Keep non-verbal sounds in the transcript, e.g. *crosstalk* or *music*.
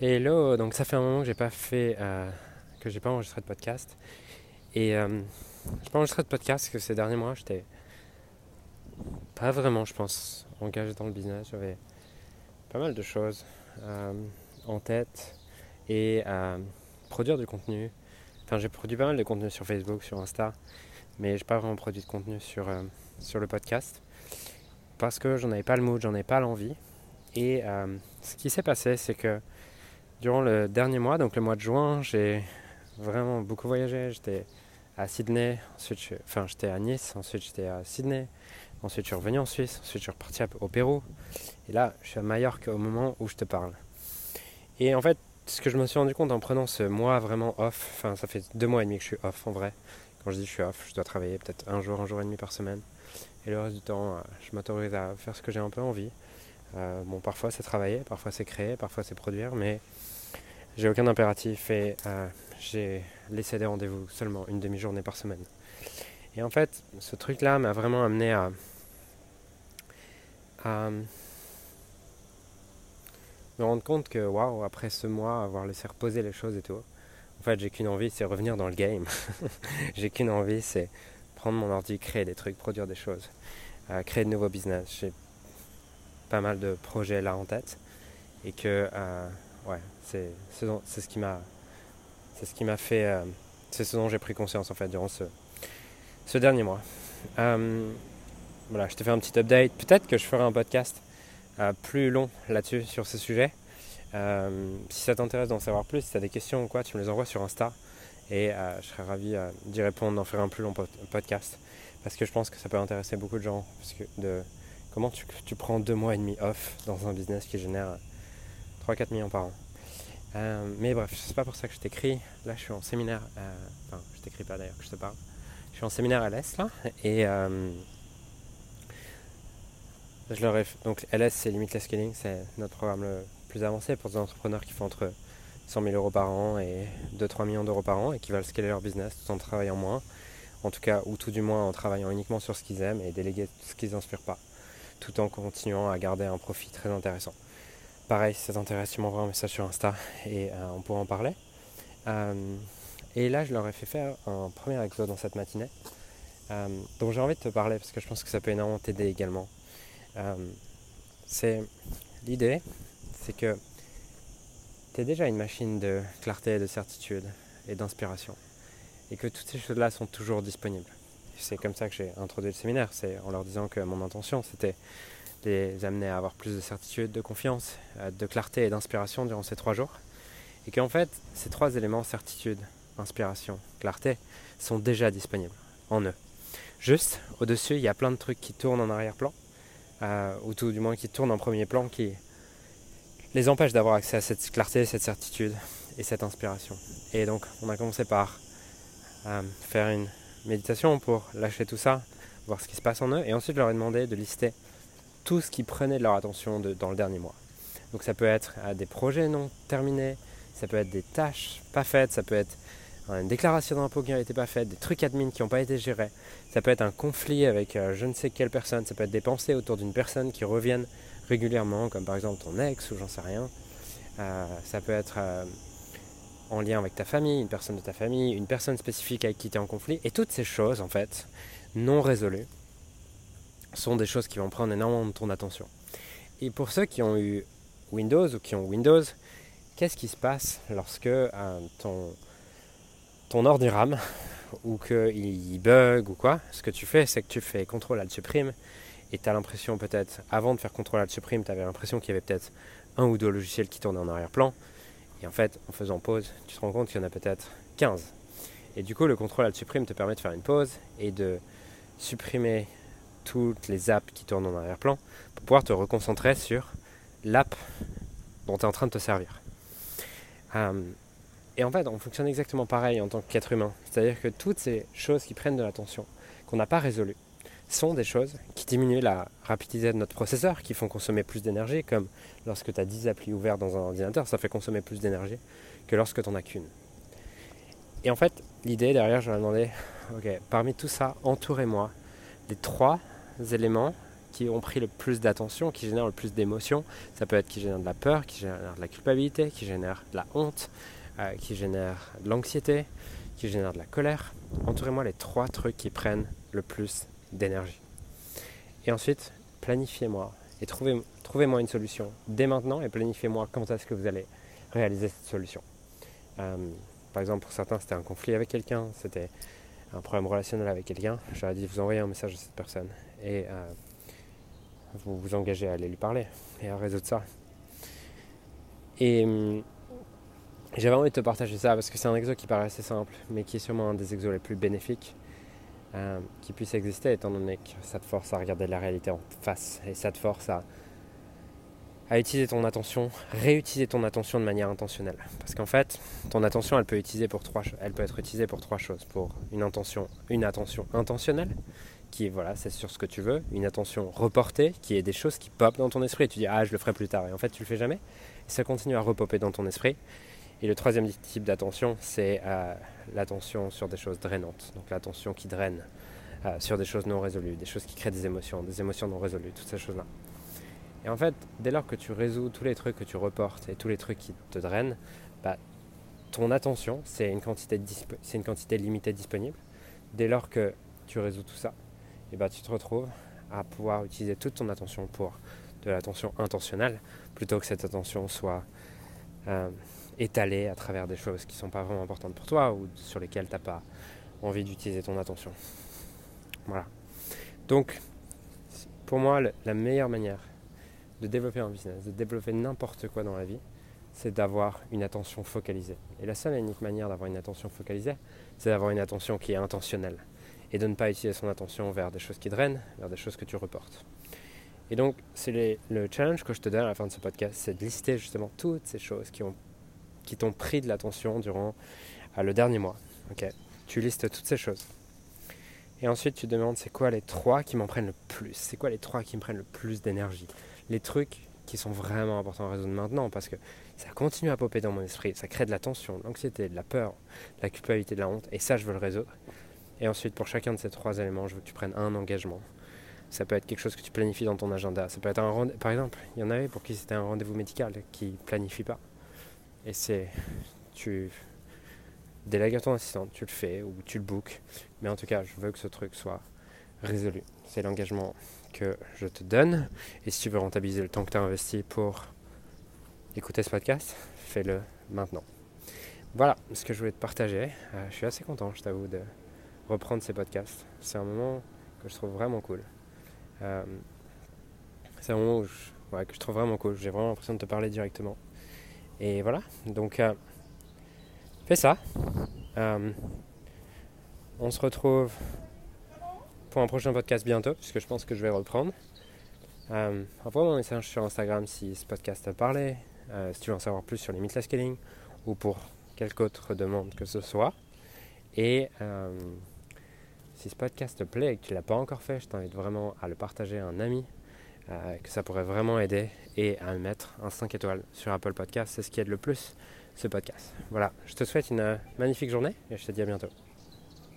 Hello, donc ça fait un moment que j'ai pas fait, euh, que j'ai pas enregistré de podcast. Et euh, j'ai pas enregistré de podcast parce que ces derniers mois j'étais pas vraiment, je pense, engagé dans le business. J'avais pas mal de choses euh, en tête et à produire du contenu. Enfin, j'ai produit pas mal de contenu sur Facebook, sur Insta, mais j'ai pas vraiment produit de contenu sur, sur le podcast parce que j'en avais pas le mood, j'en avais pas l'envie. Et ce qui s'est passé, c'est que Durant le dernier mois, donc le mois de juin, j'ai vraiment beaucoup voyagé. J'étais à Sydney, ensuite enfin, j'étais à Nice, ensuite j'étais à Sydney, ensuite je suis revenu en Suisse, ensuite je suis reparti au Pérou. Et là, je suis à Majorque au moment où je te parle. Et en fait, ce que je me suis rendu compte en prenant ce mois vraiment off, enfin ça fait deux mois et demi que je suis off en vrai. Quand je dis je suis off, je dois travailler peut-être un jour, un jour et demi par semaine. Et le reste du temps, euh, je m'autorise à faire ce que j'ai un peu envie. Euh, bon, parfois c'est travailler, parfois c'est créer, parfois c'est produire, mais j'ai aucun impératif et euh, j'ai laissé des rendez-vous seulement une demi-journée par semaine. Et en fait, ce truc-là m'a vraiment amené à, me rendre compte que, waouh, après ce mois, avoir laissé reposer les choses et tout, en fait, j'ai qu'une envie, c'est revenir dans le game. *laughs* j'ai qu'une envie, c'est prendre mon ordi, créer des trucs, produire des choses, euh, créer de nouveaux business. J'ai pas mal de projets là en tête et que euh, ouais, c'est ce qui m'a c'est ce qui m'a fait euh, c'est ce dont j'ai pris conscience en fait durant ce, ce dernier mois. Euh, voilà, je te fais un petit update. Peut-être que je ferai un podcast plus long là-dessus sur ce sujet. si ça t'intéresse d'en savoir plus, si tu as des questions ou quoi, tu me les envoies sur Insta et je serais ravi d'y répondre, d'en faire un plus long podcast parce que je pense que ça peut intéresser beaucoup de gens de Comment tu, prends deux mois et demi off dans un business qui génère 3-4 millions par an euh, Mais bref, c'est pas pour ça que je t'écris. Là, je suis en séminaire. Euh, enfin, je t'écris pas d'ailleurs que je te parle. Je suis en séminaire LS là. Et euh, je leur ai, donc LS, c'est Limitless Scaling. C'est notre programme le plus avancé pour des entrepreneurs qui font entre 100 000 euros par an et 2-3 millions d'euros par an et qui veulent scaler leur business tout en travaillant moins. En tout cas, ou tout du moins en travaillant uniquement sur ce qu'ils aiment et déléguer ce qu'ils n'inspirent pas tout en continuant à garder un profit très intéressant. Pareil, si ça t'intéresse, tu m'envoies un message sur Insta et euh, on pourra en parler. Euh, et là, je leur ai fait faire un premier épisode dans cette matinée, euh, dont j'ai envie de te parler parce que je pense que ça peut énormément t'aider également. c'est l'idée, c'est que tu es déjà une machine de clarté, de certitude et d'inspiration, et que toutes ces choses-là sont toujours disponibles c'est comme ça que j'ai introduit le séminaire, c'est en leur disant que mon intention c'était les amener à avoir plus de certitude, de confiance, euh, de clarté et d'inspiration durant ces trois jours. Et qu'en fait, ces trois éléments, certitude, inspiration, clarté, sont déjà disponibles en eux. Juste au-dessus, il y a plein de trucs qui tournent en arrière-plan, euh, ou tout du moins qui tournent en premier plan, qui les empêchent d'avoir accès à cette clarté, cette certitude et cette inspiration. Et donc, on a commencé par euh, faire une méditation pour lâcher tout ça, voir ce qui se passe en eux. Et ensuite, je leur ai demandé de lister tout ce qui prenait de leur attention dans le dernier mois. Donc ça peut être euh, des projets non terminés, ça peut être des tâches pas faites, ça peut être une déclaration d'impôt qui n'a été pas faite, des trucs admin qui n'ont pas été gérés, ça peut être un conflit avec euh, je ne sais quelle personne, ça peut être des pensées autour d'une personne qui reviennent régulièrement, comme par exemple ton ex ou j'en sais rien. Euh, ça peut être en lien avec ta famille, une personne de ta famille, une personne spécifique avec qui tu es en conflit. Et toutes ces choses, en fait, non résolues, sont des choses qui vont prendre énormément de ton attention. Et pour ceux qui ont eu Windows ou qui ont Windows, qu'est-ce qui se passe lorsque euh, ton, ton ordi rame *laughs* ou qu'il bug ou quoi Ce que tu fais, c'est que tu fais CTRL Alt supprime et tu as l'impression peut-être, avant de faire CTRL Alt supprime, tu avais l'impression qu'il y avait peut-être un ou deux logiciels qui tournaient en arrière-plan. Et en fait, en faisant pause, tu te rends compte qu'il y en a peut-être 15. Et du coup, le contrôle Alt supprime te permet de faire une pause et de supprimer toutes les apps qui tournent en arrière-plan pour pouvoir te reconcentrer sur l'app dont tu es en train de te servir. Euh, et en fait, on fonctionne exactement pareil en tant qu'être humain. C'est-à-dire que toutes ces choses qui prennent de l'attention, qu'on n'a pas résolues, sont des choses qui diminuent la rapidité de notre processeur, qui font consommer plus d'énergie, comme lorsque tu as 10 applis ouvertes dans un ordinateur, ça fait consommer plus d'énergie que lorsque tu n'en as qu'une. Et en fait, l'idée derrière, je leur ai demandé, ok, parmi tout ça, entourez-moi des trois éléments qui ont pris le plus d'attention, qui génèrent le plus d'émotions. Ça peut être qui génère de la peur, qui génère de la culpabilité, qui génère de la honte, euh, qui génère de l'anxiété, qui génère de la colère. Entourez-moi les trois trucs qui prennent le plus d'énergie. Et ensuite, planifiez-moi et trouvez, trouvez-moi une solution dès maintenant et planifiez-moi quand est-ce que vous allez réaliser cette solution. Euh, par exemple, pour certains, c'était un conflit avec quelqu'un, c'était un problème relationnel avec quelqu'un. J'aurais dit vous envoyer un message à cette personne et euh, vous vous engagez à aller lui parler et à résoudre ça. Et hum, j'avais envie de te partager ça parce que c'est un exo qui paraît assez simple, mais qui est sûrement un des exos les plus bénéfiques euh, qui puisse exister, étant donné que ça te force à regarder la réalité en face et ça te force à, à utiliser ton attention, réutiliser ton attention de manière intentionnelle. Parce qu'en fait, ton attention, elle peut, pour trois, elle peut être utilisée pour trois choses. Pour une attention, une attention intentionnelle, qui voilà, c'est sur ce que tu veux, une attention reportée, qui est des choses qui popent dans ton esprit et tu dis ah je le ferai plus tard et en fait tu le fais jamais. Et ça continue à repopper dans ton esprit. Et le troisième type d'attention, c'est euh, l'attention sur des choses drainantes, donc l'attention qui draine euh, sur des choses non résolues, des choses qui créent des émotions, des émotions non résolues, toutes ces choses-là. Et en fait, dès lors que tu résous tous les trucs que tu reportes et tous les trucs qui te drainent, bah, ton attention, c'est une, quantité limitée disponible. Dès lors que tu résous tout ça, et bah, tu te retrouves à pouvoir utiliser toute ton attention pour de l'attention intentionnelle, plutôt que cette attention soit euh, étalé à travers des choses qui ne sont pas vraiment importantes pour toi ou sur lesquelles tu n'as pas envie d'utiliser ton attention. Voilà. Donc, pour moi, la meilleure manière de développer un business, de développer n'importe quoi dans la vie, c'est d'avoir une attention focalisée. Et la seule et unique manière d'avoir une attention focalisée, c'est d'avoir une attention qui est intentionnelle. Et de ne pas utiliser son attention vers des choses qui drainent, vers des choses que tu reportes. Et donc, c'est le challenge que je te donne à la fin de ce podcast, c'est de lister justement toutes ces choses qui ont qui t'ont pris de l'attention durant euh, le dernier mois. tu listes toutes ces choses. Et ensuite, tu demandes c'est quoi les trois qui m'en prennent le plus? C'est quoi les trois qui me prennent le plus d'énergie? Les trucs qui sont vraiment importants à résoudre maintenant parce que ça continue à popper dans mon esprit, ça crée de la tension, de l'anxiété, de la peur, de la culpabilité, de la honte, et ça, je veux le résoudre. Et ensuite, pour chacun de ces trois éléments, je veux que tu prennes un engagement. Ça peut être quelque chose que tu planifies dans ton agenda. Ça peut être un rendez Par exemple, il y en avait pour qui c'était un rendez-vous médical qui planifie pas. Et c'est. Tu délègues à ton assistant, tu le fais ou tu le bookes. Mais en tout cas, je veux que ce truc soit résolu. C'est l'engagement que je te donne. Et si tu veux rentabiliser le temps que tu as investi pour écouter ce podcast, fais-le maintenant. Voilà ce que je voulais te partager. Euh, je suis assez content, je t'avoue, de reprendre ces podcasts. C'est un moment que je trouve vraiment cool. Euh, c'est un moment que je trouve vraiment cool. J'ai vraiment l'impression de te parler directement. Et voilà, donc euh, fais ça. On se retrouve pour un prochain podcast bientôt, puisque je pense que je vais reprendre. Euh, Envoie-moi un message sur Instagram si ce podcast t'a parlé, euh, si tu veux en savoir plus sur les limitless scaling ou pour quelque autre demande que ce soit. Et si ce podcast te plaît et que tu ne l'as pas encore fait, je t'invite vraiment à le partager à un ami euh, que ça pourrait vraiment aider et à mettre un 5 étoiles sur Apple Podcast. C'est ce qui aide le plus ce podcast. Voilà, je te souhaite une magnifique journée et je te dis à bientôt.